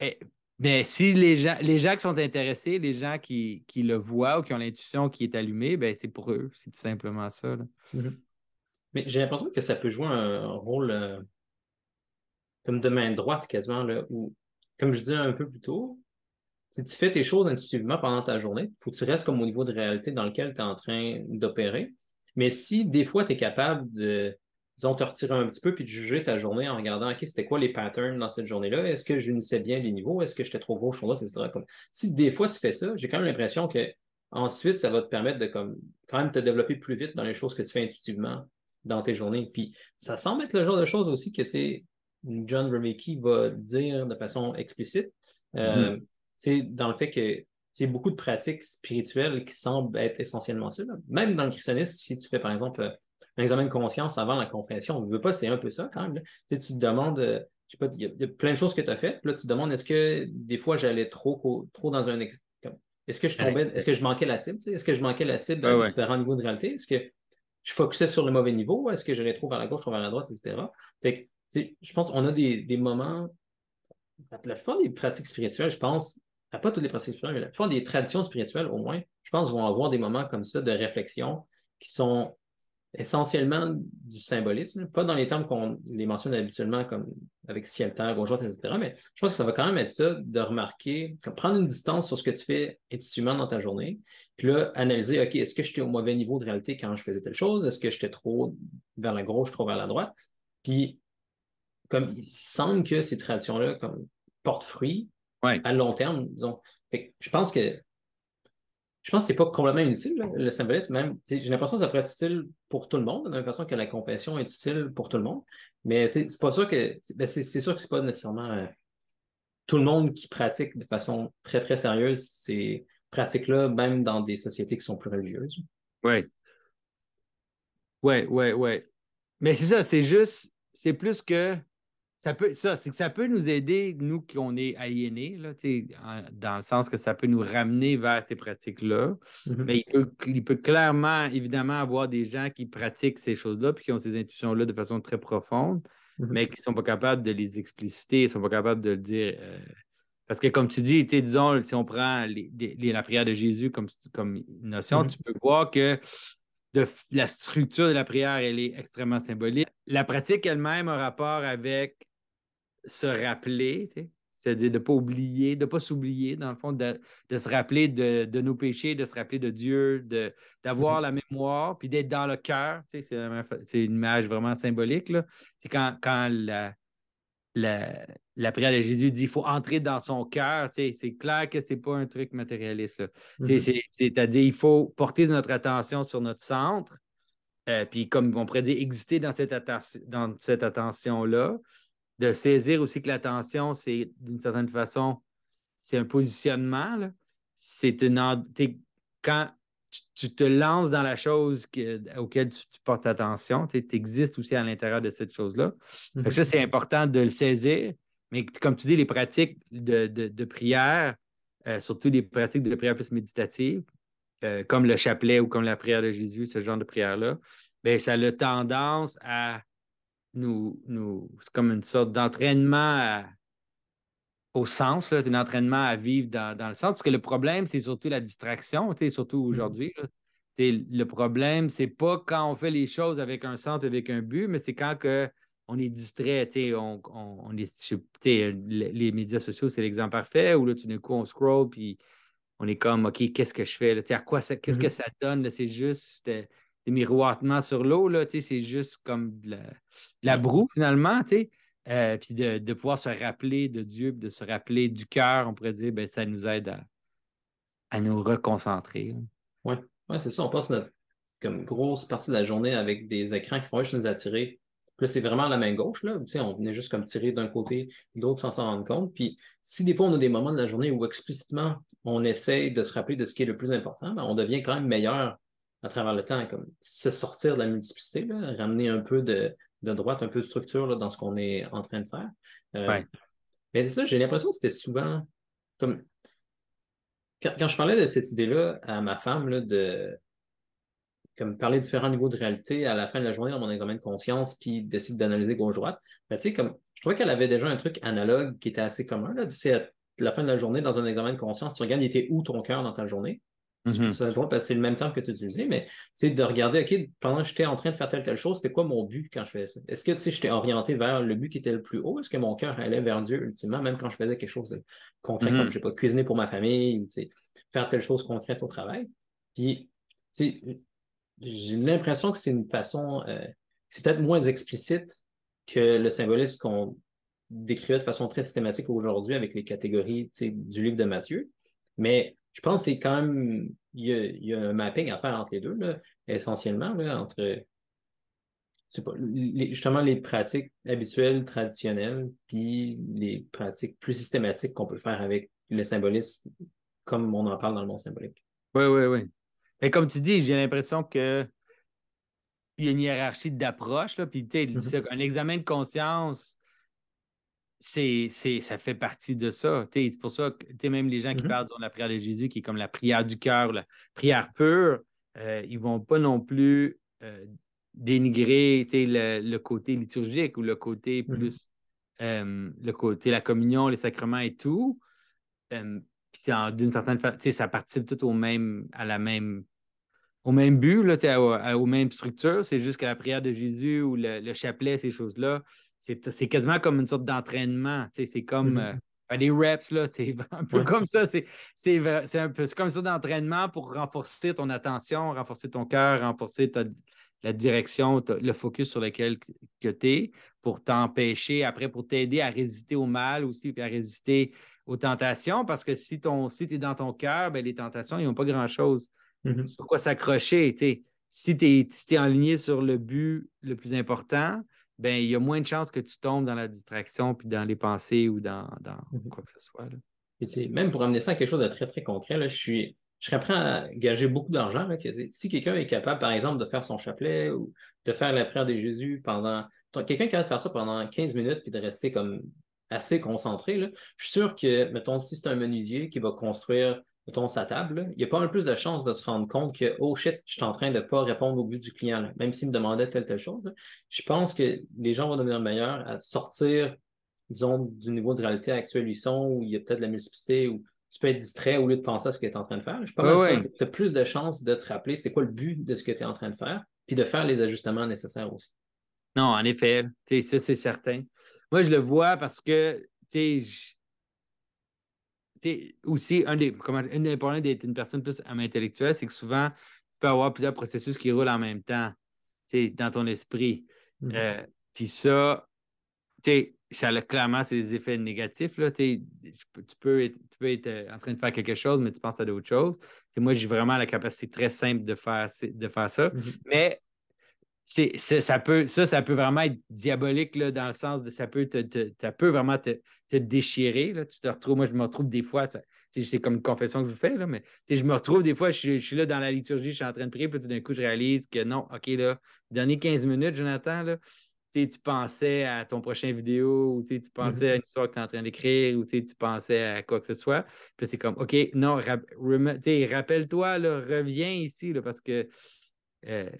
et- mais si les gens, les gens qui sont intéressés, les gens qui, qui le voient ou qui ont l'intuition qui est allumée, ben c'est pour eux. C'est tout simplement ça. là. Mhm. Mais j'ai l'impression que ça peut jouer un rôle euh, comme de main droite quasiment, là, où, comme je disais un peu plus tôt, si tu fais tes choses intuitivement pendant ta journée, il faut que tu restes comme au niveau de réalité dans lequel tu es en train d'opérer. Mais si des fois tu es capable de, disons, te retirer un petit peu puis de juger ta journée en regardant, OK, c'était quoi les patterns dans cette journée-là? Est-ce que j'unissais bien les niveaux? Est-ce que j'étais trop gauche, trop droite, etc. Si des fois tu fais ça, j'ai quand même l'impression que ensuite, ça va te permettre de comme, quand même te développer plus vite dans les choses que tu fais intuitivement dans tes journées. Puis ça semble être le genre de choses aussi que, tu John Vermeke va dire de façon explicite. Euh, tu sais, dans le fait que sais, beaucoup de pratiques spirituelles qui semblent être essentiellement ça. Même dans le christianisme, si tu fais par exemple euh, un examen de conscience avant la confession, on ne veut pas, c'est un peu ça quand même. Tu sais, tu te demandes, euh, je sais pas, il y, a- il y a plein de choses que tu as faites, puis là tu te demandes est-ce que des fois j'allais trop, trop dans un. Est-ce que je tombais, est-ce que je manquais la cible? Est-ce que je manquais la cible Ouais, ces ouais. différents niveaux de réalité? Est-ce que je focusais sur le mauvais niveau? Est-ce que j'allais trop vers la gauche, trop vers la droite, etc. Fait que, je pense qu'on a des, des moments la, plupart des pratiques spirituelles, je pense, pas toutes les pratiques spirituelles, mais la plupart des traditions spirituelles, au moins, je pense, vont avoir des moments comme ça de réflexion qui sont essentiellement du symbolisme, pas dans les termes qu'on les mentionne habituellement, comme avec ciel, terre, gauche, etc. Mais je pense que ça va quand même être ça de remarquer, comme prendre une distance sur ce que tu fais intuitivement dans ta journée, puis là, analyser, OK, est-ce que j'étais au mauvais niveau de réalité quand je faisais telle chose? Est-ce que j'étais trop vers la gauche, trop vers la droite? Puis, comme il semble que ces traditions-là comme portent fruit Ouais. à long terme, disons. Fait que je pense que je pense que c'est pas complètement inutile, là, le symbolisme, même. J'ai l'impression que ça pourrait être utile pour tout le monde, de la même façon que la confession est utile pour tout le monde. Mais c'est c'est pas sûr que. c'est ben, c'est c'est sûr que c'est pas nécessairement euh, tout le monde qui pratique de façon très, très sérieuse ces pratiques-là, même dans des sociétés qui sont plus religieuses. Oui. Oui, oui, oui. Mais c'est ça, c'est juste, c'est plus que ça peut, ça, c'est que ça peut nous aider, nous qui on est aliénés, là, en- dans le sens que ça peut nous ramener vers ces pratiques-là. Mhm. Mais il peut, il peut clairement, évidemment, avoir des gens qui pratiquent ces choses-là puis qui ont ces intuitions-là de façon très profonde, Mhm. mais qui ne sont pas capables de les expliciter, ils ne sont pas capables de le dire. euh, parce que, comme tu dis, disons, si on prend les- les- la prière de Jésus comme, comme notion, Mhm. tu peux voir que de, la structure de la prière, elle est extrêmement symbolique. La pratique elle-même a rapport avec se rappeler, c'est-à-dire de ne pas oublier, de ne pas s'oublier, dans le fond, de, de se rappeler de, de nos péchés, de se rappeler de Dieu, de, d'avoir la mémoire, puis d'être dans le cœur. C'est, une image vraiment symbolique. C'est quand, quand la, la, la prière de Jésus dit qu'il faut entrer dans son cœur. C'est clair que ce n'est pas un truc matérialiste. Mhm. c'est- C'est-à-dire il faut porter notre attention sur notre centre, euh, puis comme on pourrait dire, exister dans cette, atten- dans cette attention-là, de saisir aussi que l'attention, c'est d'une certaine façon, c'est un positionnement. C'est une. Quand tu, tu te lances dans la chose que- auquel tu, tu portes attention, tu existes aussi à l'intérieur de cette chose-là. Que ça, c'est important de le saisir. Mais comme tu dis, les pratiques de, de- de prière, euh, surtout les pratiques de prière plus méditative, euh, comme le chapelet ou comme la prière de Jésus, ce genre de prière-là, ben, ça a tendance à nous. nous c'est comme une sorte d'entraînement au sens, là, c'est un entraînement à vivre dans, dans le sens. Parce que le problème, c'est surtout la distraction, surtout aujourd'hui. là. Tu sais, Le problème, c'est pas quand on fait les choses avec un centre, avec un but, mais c'est quand que on est distrait, on, on- on est, les médias sociaux, c'est l'exemple parfait, où là, tout d'un coup, on scroll, puis on est comme, OK, qu'est-ce que je fais? Là? À quoi ça, qu'est-ce Mhm. que ça donne? là? C'est juste euh, miroitements sur l'eau, c'est juste comme de la, broue finalement. Euh, puis de, pouvoir se rappeler de Dieu, de se rappeler du cœur, on pourrait dire, ben, ça nous aide à, nous reconcentrer. Oui, ouais, c'est ça. On passe notre comme grosse partie de la journée avec des écrans qui vont juste nous attirer là, c'est vraiment la main gauche, là. on venait juste comme tirer d'un côté, l'autre sans s'en rendre compte. Puis si des fois on a des moments de la journée où explicitement on essaie de se rappeler de ce qui est le plus important, ben, on devient quand même meilleur à travers le temps, comme se sortir de la multiplicité, ramener un peu de, droite, un peu de structure dans ce qu'on est en train de faire. Euh, mais c'est ça, j'ai l'impression que c'était souvent comme. Quand, quand, je parlais de cette idée-là à ma femme, là, de comme parler de différents niveaux de réalité à la fin de la journée dans mon examen de conscience, puis d'essayer d'analyser gauche-droite. Mais tu sais, comme je trouvais qu'elle avait déjà un truc analogue qui était assez commun. Là. Tu sais, à la fin de la journée, dans un examen de conscience, tu regardes, il était où ton cœur dans ta journée? Mm Ça parce que c'est le même temps que tu utilisais, mais c'est de regarder, OK, pendant que j'étais en train de faire telle telle chose, c'était quoi mon but quand je faisais ça? Est-ce que tu sais, j'étais orienté vers le but qui était le plus haut? Est-ce que mon cœur allait vers Dieu ultimement, même quand je faisais quelque chose de concret, comme, mm-hmm. je sais pas, cuisiner pour ma famille ou tu sais, faire telle chose concrète au travail? Puis, tu sais, j'ai l'impression que c'est une façon, euh, c'est peut-être moins explicite que le symbolisme qu'on décrivait de façon très systématique aujourd'hui avec les catégories du livre de Matthieu. Mais je pense que c'est quand même, il y, a, un mapping à faire entre les deux, là, essentiellement, là, entre pas, justement les pratiques habituelles, traditionnelles, puis les pratiques plus systématiques qu'on peut faire avec le symbolisme, comme on en parle dans le monde symbolique. Oui, oui, oui. Mais comme tu dis, j'ai l'impression que il y a une hiérarchie d'approche. Puis, tu sais, mm-hmm. un examen de conscience, c'est, ça fait partie de ça. C'est pour ça que même les gens qui mm-hmm. parlent de la prière de Jésus, qui est comme la prière du cœur, la prière pure, euh, ils ne vont pas non plus euh, dénigrer le, le, côté liturgique ou le côté mm-hmm. plus euh, le côté la communion, les sacrements et tout d'une certaine façon, ça participe tout au même, à la même, au même but, là, aux mêmes structures. C'est juste que la prière de Jésus ou le, chapelet, ces choses-là, c'est quasiment comme une sorte d'entraînement. C'est comme mm-hmm. euh, des reps, là, c'est un peu comme ça. C'est un peu comme ça d'entraînement pour renforcer ton attention, renforcer ton cœur, renforcer la direction, le focus sur lequel tu es pour t'empêcher, après, pour t'aider à résister au mal aussi, puis à résister aux tentations, parce que si, ton, si tu es dans ton cœur, ben, les tentations, ils n'ont pas grand-chose mm-hmm. sur quoi s'accrocher. Si tu es, si aligné sur le but le plus important, ben, il y a moins de chances que tu tombes dans la distraction, puis dans les pensées ou dans, mm-hmm. quoi que ce soit. même pour amener ça à quelque chose de très, très concret, là, je suis. Je serais prêt à gager beaucoup d'argent. Si quelqu'un est capable, par exemple, de faire son chapelet ou de faire la prière de Jésus pendant. Quelqu'un qui a de faire ça pendant 15 minutes puis de rester comme assez concentré, je suis sûr que, mettons, si c'est un menuisier qui va construire, mettons, sa table, il y a pas mal plus de chances de se rendre compte que, oh shit, je suis en train de ne pas répondre au but du client, même s'il me demandait telle, telle chose. Je pense que les gens vont devenir meilleurs à sortir, disons, du niveau de réalité actuel où ils sont, où il y a peut-être de la multiplicité, où tu peux être distrait au lieu de penser à ce que tu es en train de faire. Je pense que tu as plus de chances de te rappeler c'était quoi le but de ce que tu es en train de faire, puis de faire les ajustements nécessaires aussi. Non, en effet, ça c'est certain. Moi, je le vois parce que, tu sais, aussi, un des, comment, des problèmes d'être une personne plus intellectuelle, c'est que souvent, tu peux avoir plusieurs processus qui roulent en même temps, dans ton esprit. Mm-hmm. Euh, puis ça, tu sais, ça a clairement ses effets négatifs. Là, tu, peux être, tu peux être euh, en train de faire quelque chose, mais tu penses à d'autres choses. moi, j'ai vraiment la capacité très simple de faire, de faire ça. Mm-hmm. Mais ça, peut, ça, ça peut vraiment être diabolique là, dans le sens de ça peut, te, ça peut vraiment te, déchirer. Là. Tu te retrouves, moi, je me retrouve des fois, c'est comme une confession que je vous fais, là, mais je me retrouve des fois, je, suis là dans la liturgie, je suis en train de prier, puis tout d'un coup, je réalise que non, OK, là, dernier 15 minutes, Jonathan, là, tu pensais à ton prochain vidéo ou tu pensais à une histoire que tu es en train d'écrire ou tu pensais à quoi que ce soit. Puis c'est comme, OK, non, rappelle-toi, reviens ici là, parce que euh,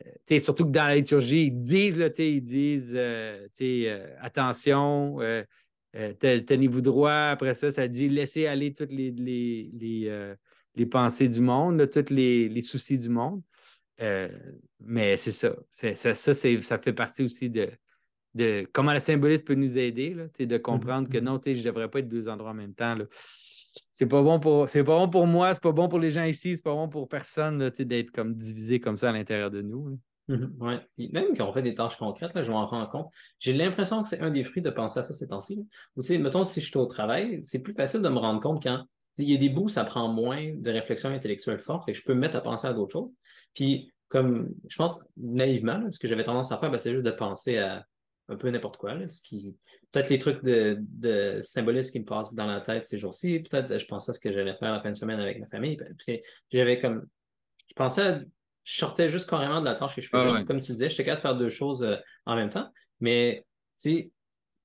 surtout que dans la liturgie, ils disent, là, ils disent euh, euh, attention, tenez-vous droit. Après ça, ça dit laissez aller toutes les, les, pensées du monde, tous les, soucis du monde. mais c'est ça. ça, ça, ça fait partie aussi de, de comment le symbolisme peut nous aider, là, de comprendre que mm-hmm. non, je ne devrais pas être deux endroits en même temps. Là c'est pas bon pour c'est pas bon pour moi, c'est pas bon pour les gens ici, c'est pas bon pour personne d'être comme divisé comme ça à l'intérieur de nous. Mhm, ouais. même quand on fait des tâches concrètes, là, je m'en rends compte. J'ai l'impression que c'est un des fruits de penser à ça ces temps-ci. Ou tu sais, mettons, si je suis au travail, c'est plus facile de me rendre compte quand il y a des bouts, ça prend moins de réflexion intellectuelle forte, et je peux me mettre à penser à d'autres choses. Puis, comme je pense naïvement, ce que j'avais tendance à faire, ben, c'est juste de penser à un peu n'importe quoi. ce qui... Peut-être les trucs de, de symbolisme qui me passent dans la tête ces jours-ci. Peut-être je pensais à ce que j'allais faire la fin de semaine avec ma famille. Puis j'avais comme. Je pensais je sortais juste carrément de la tâche que je faisais. Comme tu disais, j'étais capable de faire deux choses euh, en même temps. Mais, tu sais,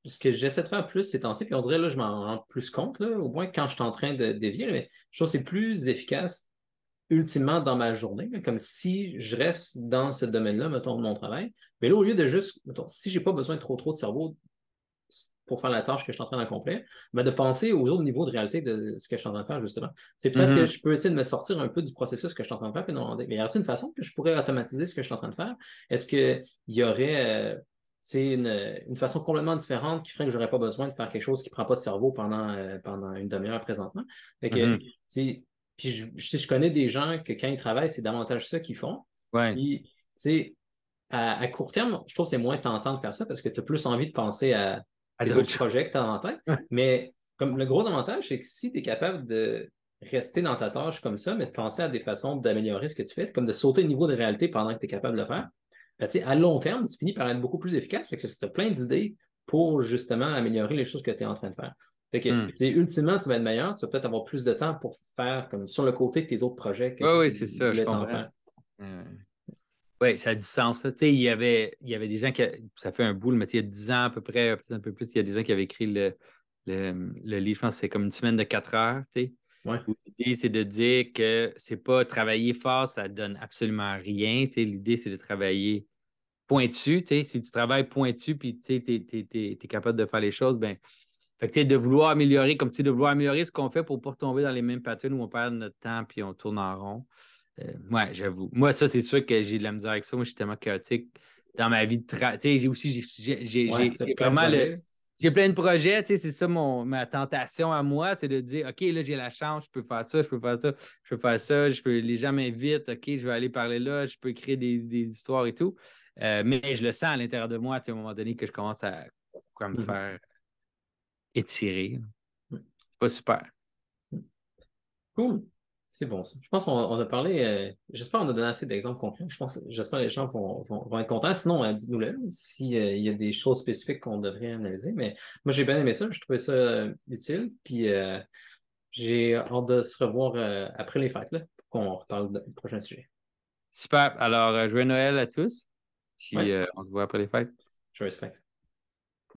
ce que j'essaie de faire plus ces temps-ci, puis on dirait, là, je m'en rends plus compte, là, au moins quand je suis en train de dévier, mais je trouve que c'est plus efficace ultimement dans ma journée, comme si je reste dans ce domaine-là, mettons, de mon travail. Mais là, au lieu de juste, mettons, si j'ai pas besoin de trop trop de cerveau pour faire la tâche que je suis en train d'accomplir, mais de penser aux autres niveaux de réalité de ce que je suis en train de faire, justement. C'est peut-être mm-hmm. que je peux essayer de me sortir un peu du processus que je suis en train de faire, puis demander, mais y a-t-il une façon que je pourrais automatiser ce que je suis en train de faire? Est-ce qu'il y aurait euh, une, une, façon complètement différente qui ferait que je n'aurais pas besoin de faire quelque chose qui ne prend pas de cerveau pendant, euh, pendant une demi-heure présentement? Fait que, mm-hmm. Puis je, je, connais des gens que quand ils travaillent, c'est davantage ça qu'ils font. Ouais. Puis, à, à court terme, je trouve que c'est moins tentant de faire ça parce que tu as plus envie de penser à des autres projets que tu as en tête. Mais comme le gros avantage, c'est que si tu es capable de rester dans ta tâche comme ça, mais de penser à des façons d'améliorer ce que tu fais, comme de sauter le niveau de réalité pendant que tu es capable de le faire, ben, à long terme, tu finis par être beaucoup plus efficace parce que tu as plein d'idées pour justement améliorer les choses que tu es en train de faire. Fait que, hmm. ultimement, tu vas être meilleur, tu vas peut-être avoir plus de temps pour faire comme sur le côté de tes autres projets que oui, oui, c'est ça. Oui, ça a du sens. Il y, avait, il y avait des gens qui. Ça fait un bout, mais il y a 10 ans à peu près, peut-être un peu plus, il y a des gens qui avaient écrit le, le, livre, je pense que c'est comme une semaine de 4 heures. Ouais. L'idée, c'est de dire que c'est pas travailler fort, ça donne absolument rien. L'idée, c'est de travailler pointu. Si tu travailles pointu puis tu es, capable de faire les choses, ben fait que, de vouloir améliorer, comme tu de vouloir améliorer ce qu'on fait pour ne pas retomber dans les mêmes patterns où on perd notre temps puis on tourne en rond. Euh, ouais, j'avoue. Moi, ça, c'est sûr que j'ai de la misère avec ça. Moi, je suis tellement chaotique dans ma vie de travail. Tu sais, j'ai aussi, j'ai vraiment le. J'ai plein de projets, tu sais, c'est ça mon, ma tentation à moi, c'est de dire, OK, là, j'ai la chance, je peux faire ça, je peux faire ça, je peux faire ça, je peux, les gens m'invitent, OK, je vais aller parler là, je peux créer des, des histoires et tout. Euh, mais je le sens à l'intérieur de moi, tu sais, à un moment donné, que je commence à comme, mm-hmm. faire étiré. Pas super. Cool. C'est bon ça. Je pense qu'on a parlé, euh, j'espère qu'on a donné assez d'exemples concrets. Je pense, j'espère que les gens vont, vont, être contents. Sinon, euh, dites-nous-le s'il euh, y a des choses spécifiques qu'on devrait analyser. Mais moi, j'ai bien aimé ça. Je trouvais ça utile. Puis j'ai hâte de se revoir après les fêtes là, pour qu'on reparle du prochain sujet. Super. Alors, joyeux Noël à tous. Puis on se voit après les fêtes. Joyeux fêtes.